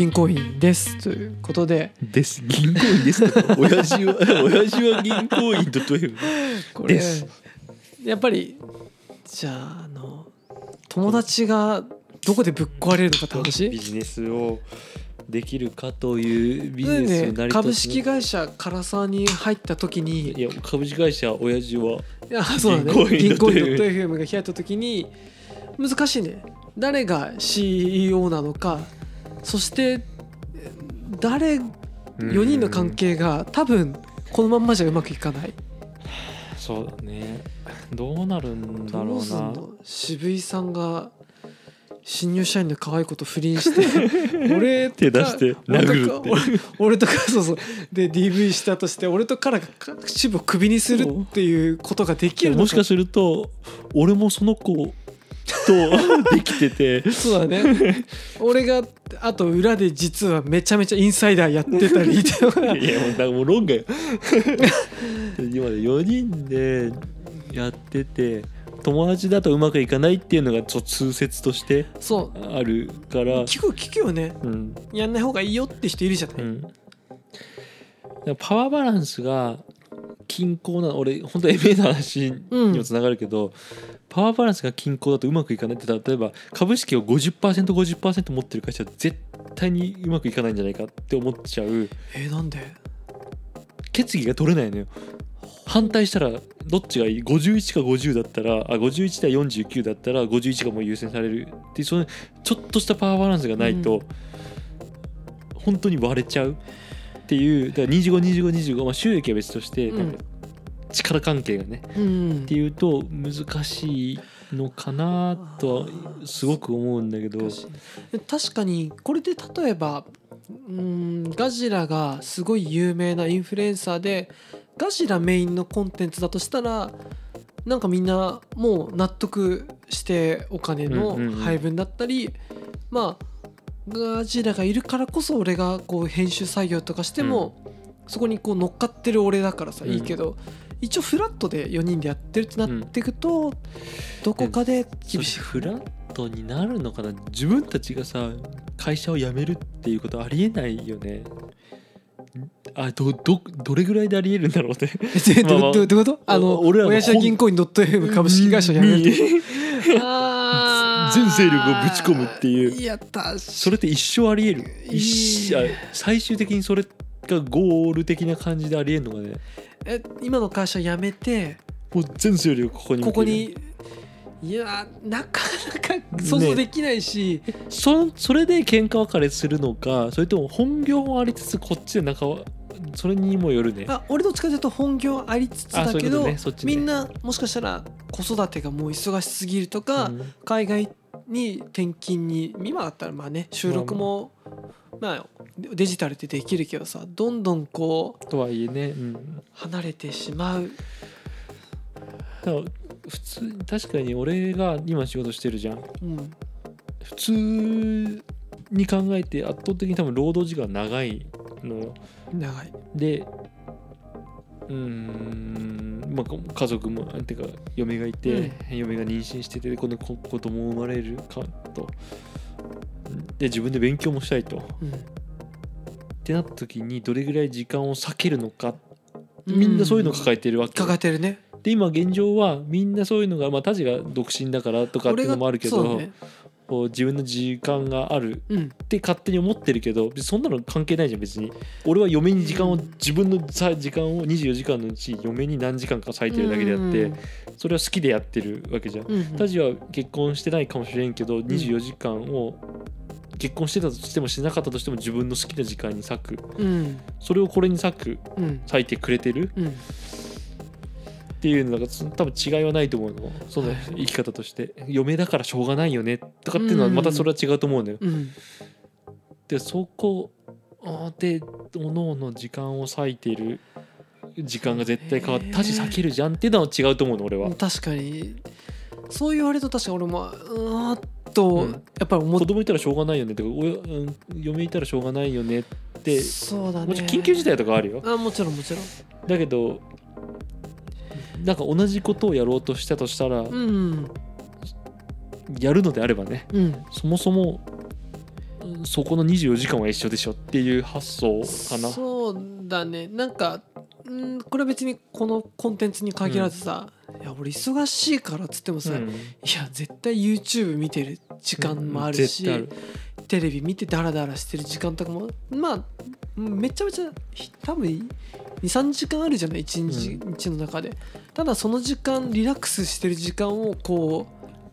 銀行員ですということで。です。銀行員ですとか親父は 親父は銀行員とという？これです。やっぱりじゃああの友達がどこでぶっ壊れるのか楽しいビジネスをできるかというビジネスをでね成り立つ株式会社唐沢に入った時に。いや株式会社親父は銀行員銀行員 .fm が開いた時に難しいね誰が CEO なのかそして誰4人の関係が多分このまんまじゃうまくいかない。そうだね。どうなるんだどろうな。渋井さんが新入社員の可愛い子と不倫して 俺手出して殴るって。俺俺とかそうそう。で DV したとして俺とカラが渋をクビにするっていうことができるのもしかすると俺もその子とできてて。そうだね。俺があと裏で実はめちゃめちゃインサイダーやってたりとか。いやもうだからもう論外。今で4人でやってて友達だとうまくいかないっていうのがちょっと通説としてあるから。聞く聞くよね。うん。やんない方がいいよって人いるじゃない、うん、パワーバランスが均衡な俺本当 MA の話にもつながるけど、パワーバランスが均衡だとうまくいかないって例えば株式を 50%50% 50%持ってる会社は絶対にうまくいかないんじゃないかって思っちゃう。えーなんで？決議が取れないのよ。反対したらどっちがいい？51か50だったらあ51対49だったら51がもう優先されるっていうそのちょっとしたパワーバランスがないと、うん。本当に割れちゃうっていうだから252525、まあ、収益は別として、うん力関係がねうん。っていうと難しいのかなとはすごく思うんだけど。確かにこれで例えばうんガジラがすごい有名なインフルエンサーでガジラメインのコンテンツだとしたらなんかみんなもう納得してお金の配分だったり、まあガジラがいるからこそ俺がこう編集作業とかしても、そこにこう乗っかってる俺だからさうんいいけど、一応フラットで4人でやってるってなっていくと、どこかで厳しい。フラットになるのかな？自分たちがさ会社を辞めるっていうことありえないよね。あどどどれぐらいでありえるんだろうね。え まあまあ。どどどういうこと？あの俺らの親父は銀行員 .fm 株式会社やめる全勢力をぶち込むっていう。いや確かそれって一生ありえる？一生あ最終的にそれがゴール的な感じでありえるのがね。え今の会社辞めてもう全勢力ここに向けるここにいやなかなか想像できないし、そそれで喧嘩別れするのかそれとも本業もありつつこっちで仲はそれにもよるね。あ俺どっちかというと本業ありつつだういうど、とね。そっちね。みんなもしかしたら子育てがもう忙しすぎるとか、うん。海外に転勤に今だったらまあね収録もまあデジタルってできるけどさどんどんこうとはいえね、うん、離れてしまう。だから普通確かに俺が今仕事してるじゃん。うん。普通に考えて圧倒的に多分労働時間長いの。よ長い。でうーんまあ家族もてか嫁がいて、嫁が妊娠しててこの子子供も生まれるかとで自分で勉強もしたいと。っうん。てなった時にどれぐらい時間を割けるのか。みんなそういうの抱えてるわけ、抱えてるね。で今現状はみんなそういうのがまあタジが独身だからとかっていうのもあるけど、ね。こう自分の時間があるうん。って勝手に思ってるけど別にそんなの関係ないじゃん別に。俺は嫁に時間をうん。自分のさ時間を24時間のうち嫁に何時間か割いてるだけであってうんそれは好きでやってるわけじゃん。うんタジは結婚してないかもしれんけど24時間を結婚してたとしてもしなかったとしても自分の好きな時間に割く。うん。それをこれに割く。うん。割いてくれてる。うん。っていうのがそ多分違いはないと思うの。そのはい。生き方として。嫁だからしょうがないよね。とかっていうのはまたそれは違うと思うのよ。うん。でそこでおのおの時間を割いている時間が絶対変わって他地避けるじゃんっていうのは違うと思うの俺は。確かにそう言われると確かに俺もうーんとうん。やっぱり思っ子供いたらしょうがないよね。とか親、うん、嫁いたらしょうがないよね。ってそうだね。もちろん緊急事態とかあるよ。あもちろんもちろん。だけどなんか同じことをやろうとしたとしたら、うん。やるのであればねうん。そもそもそこの24時間は一緒でしょっていう発想かな。そうだね。なんかうんこれは別にこのコンテンツに限らずさ、いや俺忙しいからっつってもさ、いうん。や絶対 YouTube 見てる時間もあるし、絶対ある。テレビ見てダラダラしてる時間とかもまあめちゃめちゃひ多分23時間あるじゃない？一日,、う日の中で。ただその時間リラックスしてる時間をこ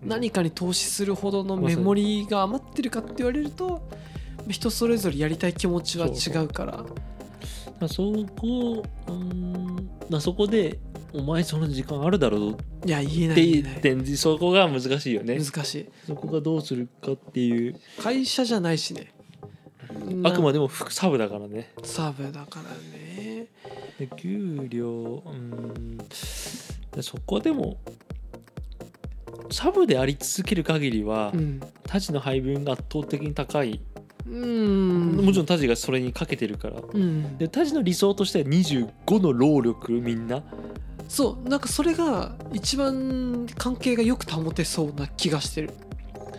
う何かに投資するほどのメモリーが余ってるかって言われると人それぞれやりたい気持ちは違うからまあそこうんまあそこでお前その時間あるだろう。いや言えないってんそこが難しいよね。難しい。そこがどうするかっていう。会社じゃないしね。あくまでも副サブだからね。サブだからね。で給料うん。でそこでもサブであり続ける限りは、うん。の配分が圧倒的に高い、うんもちろんタジがそれにかけてるから。うん。でタジの理想としては25の労力みんな。そう。なんかそれが一番関係がよく保てそうな気がしてる。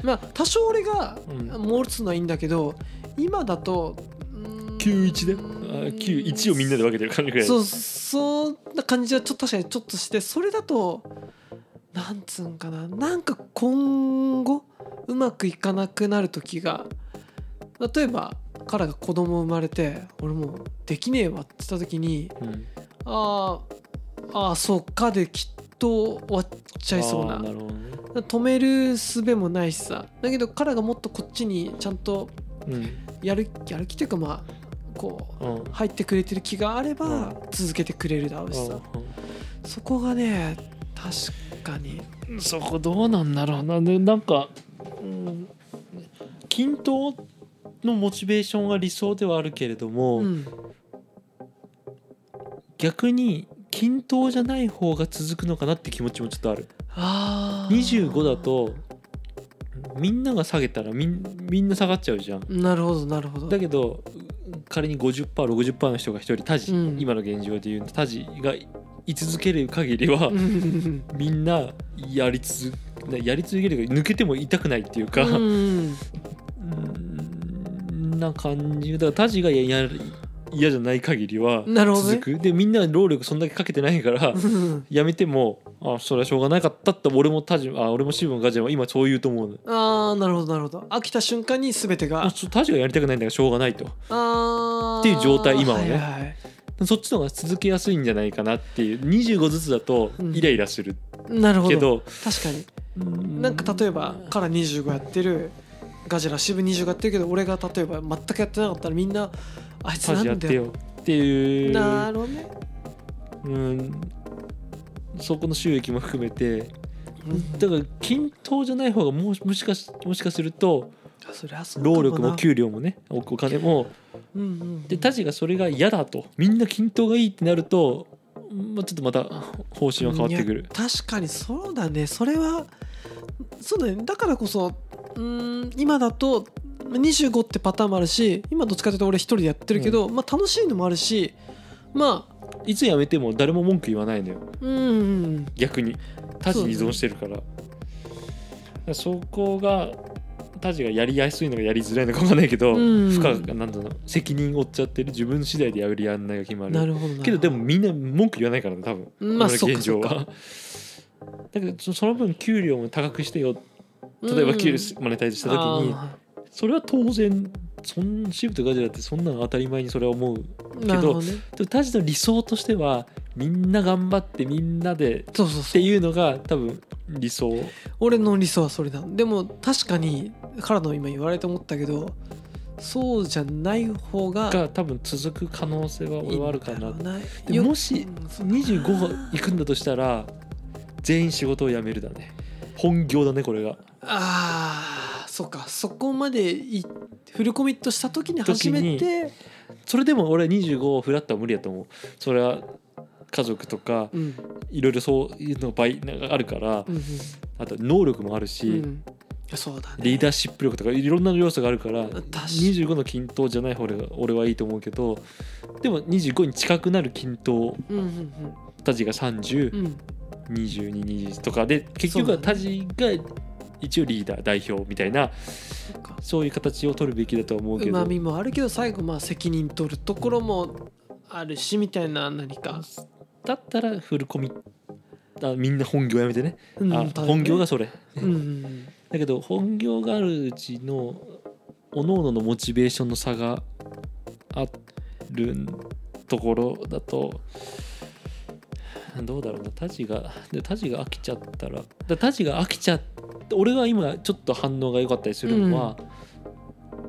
まあ多少俺がうん。モールつのはいいんだけど今だとうん。91で？あ91をみんなで分けてる感じぐらい。そうそんな感じはちょっと確かにちょっとしてそれだとなんつうんかな。なんか今後うまくいかなくなる時が例えば彼が子供生まれて俺もうできねえわって言った時にうん。あーあーそうかできっと終わっちゃいそうな。ね。止める術もないしさ。だけど彼がもっとこっちにちゃんとうん。やるやる気というかまあこううん。入ってくれてる気があればうん。続けてくれるだろうしさ。そこがね確かに。うんそこどうなんだろうな。ねなんか、うん、均等のモチベーションが理想ではあるけれども、うん。逆に均等じゃない方が続くのかなって気持ちもちょっとある。あー。25だとみんなが下げたらみんみんな下がっちゃうじゃん。なるほどなるほど。だけど仮に 50%60% の人が1人タジ、うん。今の現状で言うとタジが居続ける限りは、うん。みんなやり続やり続けるか抜けても痛くないっていうか、うん。うんな感じだからタジがやや嫌じゃない限りはなるほどね。続く、でみんな労力そんだけかけてないからうん。やめてもあそれはしょうがなかったって俺もタジあ俺もシブもガジラも今そう言うと思うの。ああなるほどなるほど。飽きた瞬間に全てがタジがやりたくないんだからしょうがないと。あー。っていう状態今はね。いはいそっちの方が続けやすいんじゃないかなっていう。25ずつだとうん。イライラする。なるほど。けど、確かに。うん。なんか例えばから25やってるガジラ渋25やってるけど俺が例えば全くやってなかったらみんなあいつタなんだよってよっていう。なるほどね。うん。そこの収益も含めて。うん。だから均等じゃない方がもしもしかしもしかすると労力も給料もねおお金も。うんうんでタジがそれが嫌だと。みんな均等がいいってなると、まあ、ちょっとまた方針は変わってくる。確かにそうだね。それはそうだね。だからこそうーん今だとまあ25ってパターンもあるし今どっちかというと俺一人でやってるけど、まあ楽しいのもあるしまあいつ辞めても誰も文句言わないのよ。うんうん逆に。タジに依存してるから。だからそこがタジがやりやすいのかやりづらいのか分かんないけど、うん。負荷がなんだろう責任負っちゃってる自分次第でやるやんないが決まる。なるほどな。けどでもみんな文句言わないからね多分。まあ現状は。かだけどそその分給料も高くしてよ。例えば給料マネタイズした時に、あそれは当然そんシブとガジラってそんなの当たり前にそれは思うーなるほどね。でもタジの理想としてはみんな頑張ってみんなでってそうそう。そういうのが多分理想。俺の理想はそれだ。でも確かにからの今言われて思ったけどそうじゃない方がが多分続く可能性は俺はあるかな。もしうんそう25が行くんだとしたら全員仕事を辞めるだね。本業だねこれが。あーそっか。そこまでいフルコミットした時に初めて？それでも俺25をフラットは無理やと思う。それは家族とかうん。いろいろそういうの倍あるからうんあと能力もあるし、うん。そうだね。リーダーシップ力とかいろんな要素があるから確かに。25の均等じゃない方が俺はいいと思うけどでも25に近くなる均等うんうんタジが30、うんうん2220とかで結局はそうだタジが一応リーダー代表みたいなそういう形を取るべきだとは思うけど。うまみもあるけど最後まあ責任取るところもあるしみたいな何か、だったらフルコミあみんな本業やめてね、うんあ本業がそれ。うんうん。だけど本業があるうちの各々のモチベーションの差があるところだとどうだろうなタジがでタジが飽きちゃったらだタジが飽きちゃって俺が今ちょっと反応が良かったりするのは、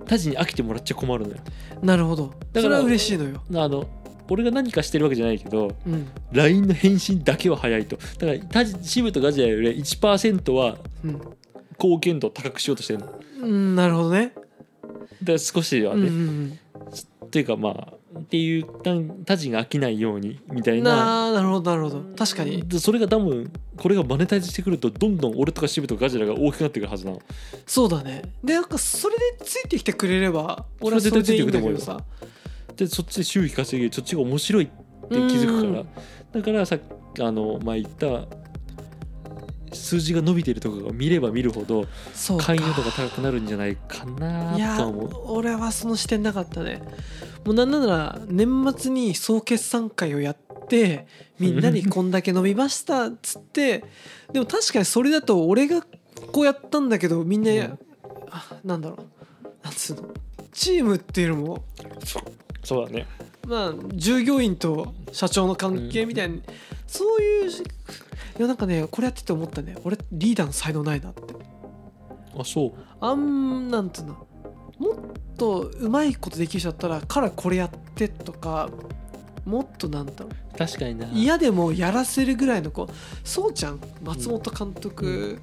タジに飽きてもらっちゃ困るのよ。うんなるほど。だからそれは嬉しいのよ、あの俺が何かしてるわけじゃないけどうん。LINE の返信だけは早いと。だからタジシブとガジラより1%はうん。貢献度を高くしようとしてるの。だかうん、なるほどね。ら少しはうんうね、ん。っていうかまあっていうたタジが飽きないようにみたうん、いな。なあなるほどなるほど。確かに。でそれが多分これがマネタイズしてくるとどんどん俺とかシブとかガジラが大きくなってくるはずなの。そうだね。でなんかそれでついてきてくれれば俺は絶対それでいいんだけどついてくさ。でそっちで収益稼ぎそっちが面白いって気づくから。うん。だからさっきあの前言った数字が伸びてるとかが見れば見るほど会員度が高くなるんじゃないかいなやとは思う。俺はその視点なかったね。もうなんなら年末に総決算会をやってみんなにこんだけ伸びましたっつってでも確かにそれだと俺がこうやったんだけどみんな、うん。あなんだろう。なんつうの。チームっていうのもそうだね。まあ従業員と社長の関係みたいに、そういうやなんかねこれやってて思ったね。俺リーダーの才能ないなって。あそう。あんなんていうの。もっとうまいことできる人だったらからこれやってとかもっとなんだろう。確かにな。嫌でもやらせるぐらいのこうそうちゃん。松本監督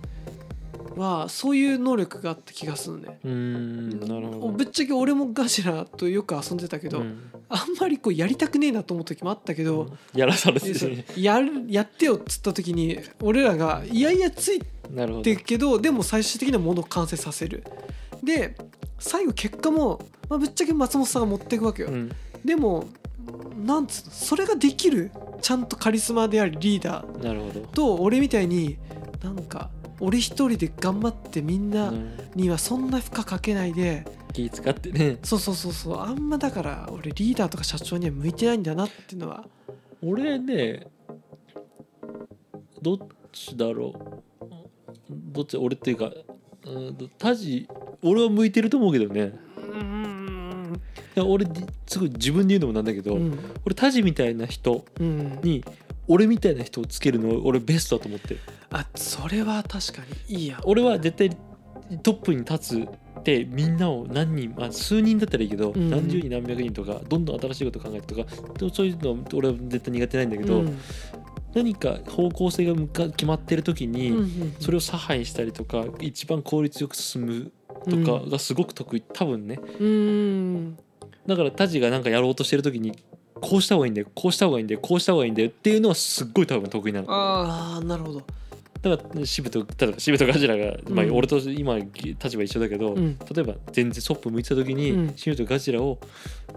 はそういう能力があった気がするね。うーんなるほど。ぶっちゃけ俺もガジラとよく遊んでたけど、うん。あんまりこうやりたくねえなと思う時もあったけど、やらされてやるやってよっつった時に俺らがいやいやついなるほどてるけど。でも最終的にはものを完成させる。で最後結果も、まあ、ぶっちゃけ松本さんが持っていくわけよ、うん。でもなんつうのそれができるちゃんとカリスマでありリーダーなるほど。と俺みたいになんか俺一人で頑張ってみんなうん。にはそんな負荷かけないで、気使ってね。そうそうそうそう。あんまだから俺リーダーとか社長には向いてないんだなっていうのは。俺ねどっちだろう。どっち俺っていうかうんとタジ俺は向いてると思うけどね。うんいや俺すごい自分で言うのもなんだけど、うん。俺タジみたいな人うん。に俺みたいな人をつけるの俺ベストだと思ってる。あそれは確かに。いいや。俺は絶対トップに立つってみんなを何人、まあ、数人だったらいいけど、うん。何十人何百人とかどんどん新しいこと考えてとかそういうの俺は絶対苦手ないんだけど、うん。何か方向性が向か決まってる時に、うんうん。それを差配したりとか一番効率よく進むとかがすごく得意。多分ね。うん。だからタジがなんかやろうとしてる時にこうした方がいいんだよこうした方がいいんだよこうした方がいいんだよっていうのはすっごい多分得意なの。ああなるほど。だから渋と例えば渋とガジラが、まあうん俺と今立場一緒だけど、うん。例えば全然ソップ向いてた時に、うん。渋とガジラを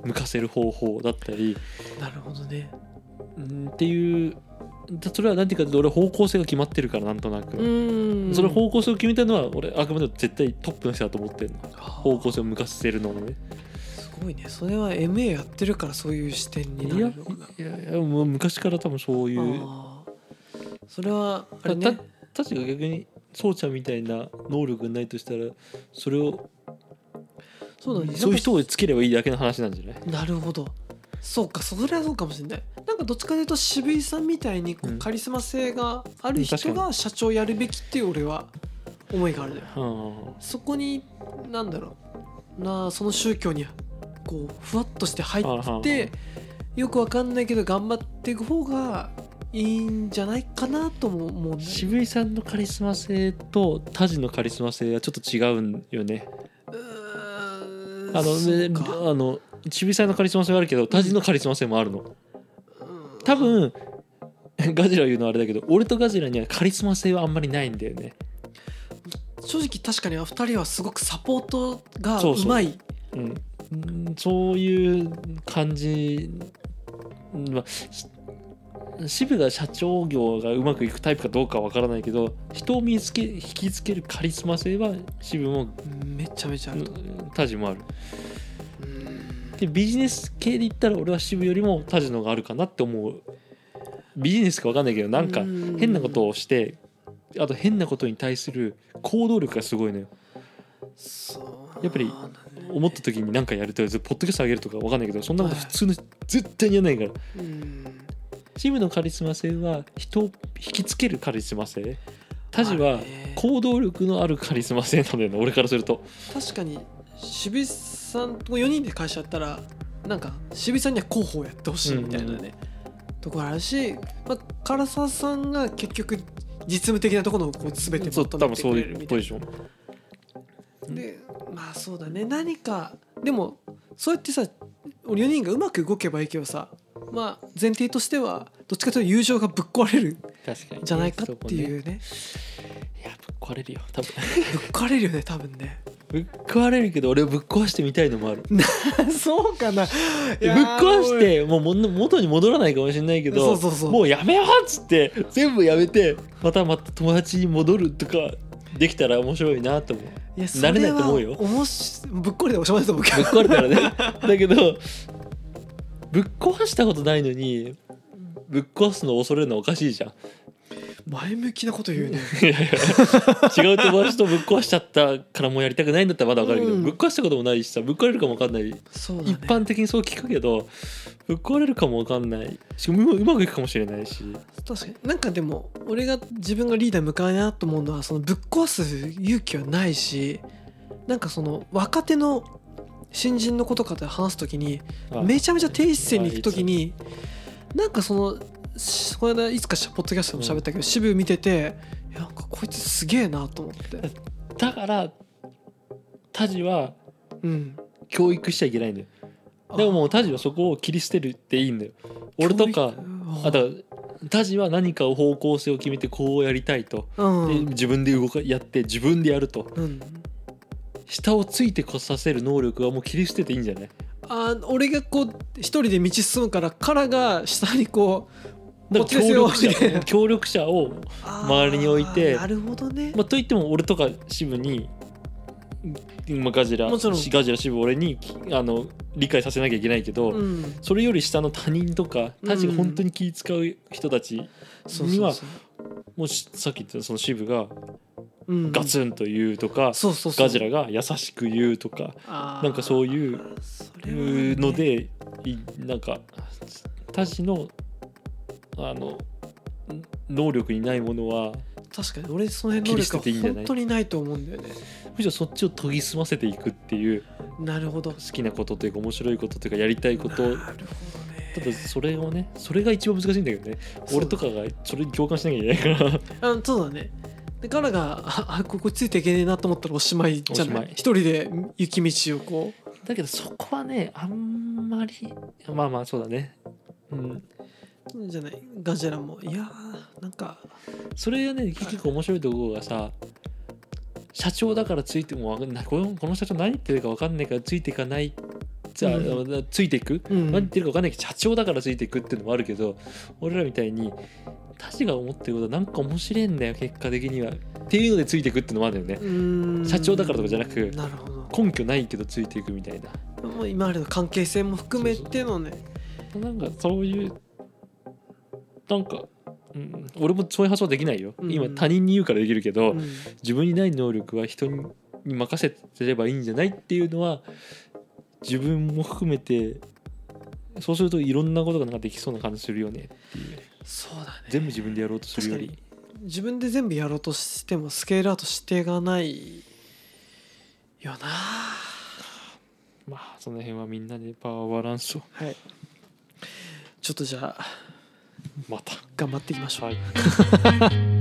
向かせる方法だったりなるほどね。うんっていうだそれは何ていうか俺方向性が決まってるからなんとなく、うん。その方向性を決めたのは俺あくまでも絶対トップの人だと思ってるの。方方向性を向かせるのもね。すごいね。それは MA やってるからそういう視点になるいやのかないやいやもう昔から多分そういうあー。それはあれたね。たちが逆にそうちゃんみたいな能力がないとしたらそれをそうだね。そういう人をつければいいだけの話なんじゃない？なるほど。そうかそれはそうかもしれない。なんかどっちかというと渋井さんみたいにこううん。カリスマ性がある人が社長やるべきっていう俺は思いがあるのよはそこになんだろう。なその宗教にこうふわっとして入ってよくわかんないけど頑張っていく方がいいんじゃないかなとも思うね。渋井さんのカリスマ性とタジのカリスマ性はちょっと違うんよね。あのねあの渋井さんのカリスマ性はあるけどタジのカリスマ性もあるの。うん。多分 ガジラ言うのはあれだけど俺とガジラにはカリスマ性はあんまりないんだよね。正直確かに2人はすごくサポートがそうそう。うまい。うんうんそういう感じまあし支部が社長業がうまくいくタイプかどうかは分からないけど人を見つけ引きつけるカリスマ性は支部もめちゃめちゃあると。タジもあるう。ん。でビジネス系で言ったら俺は支部よりもタジの方があるかなって思う。ビジネスか分かんないけどなんかうん。変なことをしてあと変なことに対する行動力がすごいのよやっぱり思った時に何かやるとポッドキャスト上げるとか分かんないけどそんなこと普通の絶対にやらないから。うん。チームのカリスマ性は人を引きつけるカリスマ性。タジあは行動力のあるカリスマ性なんだよね俺からすると。確かに渋井さんと4人で会社やったらなんか渋井さんには広報やってほしいみたいなね、ところあるし、まあ、唐沢さんが結局実務的なところのこう全てそう求めて多分そういくれるみたいうポジション。なでまあそうだね。何かでもそうやってさ4人がうまく動けばいいけどさまあ前提としてはどっちかというと友情がぶっ壊れるじゃないかっていうね。いやぶっ壊れるよ。多分。ぶっ壊れるよね多分ね。ぶっ壊れるけど俺はぶっ壊してみたいのもある。そうかな。ぶっ壊してもう元に戻らないかもしれないけどそうそうそう。もうやめようっつって全部やめてまたまた友達に戻るとかできたら面白いなと思ういや慣れないと思うよ。それはおもしぶっ壊れておしまいだと思うけど。ぶっ壊れたらね。だけどぶっ壊したことないのにぶっ壊すのを恐れるのはおかしいじゃん。前向きなこと言うね。いやいや。違う友達とぶっ壊しちゃったからもうやりたくないんだったらまだわかるけど、うん。ぶっ壊したこともないしさぶっ壊れるかもわかんない、そうだね。一般的にそう聞くけどぶっ壊れるかもわかんない。しかもうまくいくかもしれないし。確かに。なんかでも俺が自分がリーダー向かいなと思うのはそのぶっ壊す勇気はないしなんかその若手の新人の子とかで話す時にあめちゃめちゃ低一線に行く時になんかそのしこの間いつかしポッドキャストでも喋ったけど、渋見てていやなんかこいつすげえなと思って。だからタジはうん。教育しちゃいけないんだよでももうタジはそこを切り捨てるっていいんだよ。俺とかあだからタジは何かを方向性を決めてこうやりたいと、うん。で自分で動かやって自分でやると。うん。下をついてこさせる能力はもう切り捨てていいんじゃない？あー俺がこう一人で道進むからカラが下にこうだから協力者協力者を、周りに置いてなるほどね、まあ、といっても俺とか支部に、まあ、ガジラもちろん。ガジラ支部俺にあの理解させなきゃいけないけど、うん、それより下の他人とかタジが本当に気使う人たちにはもしさっき言ったその支部がガツンと言うとか、ガジラが優しく言うとかなんかそういうのでいなんかタジのあの能力にないものは確かに。俺その辺能力は本当にないと思うんだよね。むしろそっちを研ぎ澄ませていくっていう。なるほど。好きなことというか面白いことというかやりたいこと。なるほどね。ただそれをねそれが一番難しいんだけどね。俺とかがそれに共感しなきゃいけないから。あそうだね。でカラがああここついていけねえなと思ったらおしまいじゃない？い。一人で雪道をこだけどそこはねあんまりまあまあそうだね。うん。うじゃない？ガジラも。い。やーなんか。それがね結局面白いところがさ社長だからついてもわかんない。このこの社長何言ってるか分かんないからついていかないじゃあ、うついていく、うん。何言ってるか分かんないけど社長だからついていくっていうのもあるけど俺らみたいに他人が思ってることはなんか面白いんだよ結果的には。っていうのでついていくっていうのもあるんだよね社長だからとかじゃなくなるほど。根拠ないけどついていくみたいな。もう今までの関係性も含めてのね。なんかそういうなんか、うん、俺もそういう発想はできないよ、うん。今他人に言うからできるけど、うん。自分にない能力は人に任せてればいいんじゃないっていうのは自分も含めてそうするといろんなことがなんかできそうな感じするよねっていう。そうだね。全部自分でやろうとするより。自分で全部やろうとしてもスケールアウトしてがないよな。まあその辺はみんなでパワーバランスを。はい。ちょっとじゃあまた。頑張っていきましょう。はい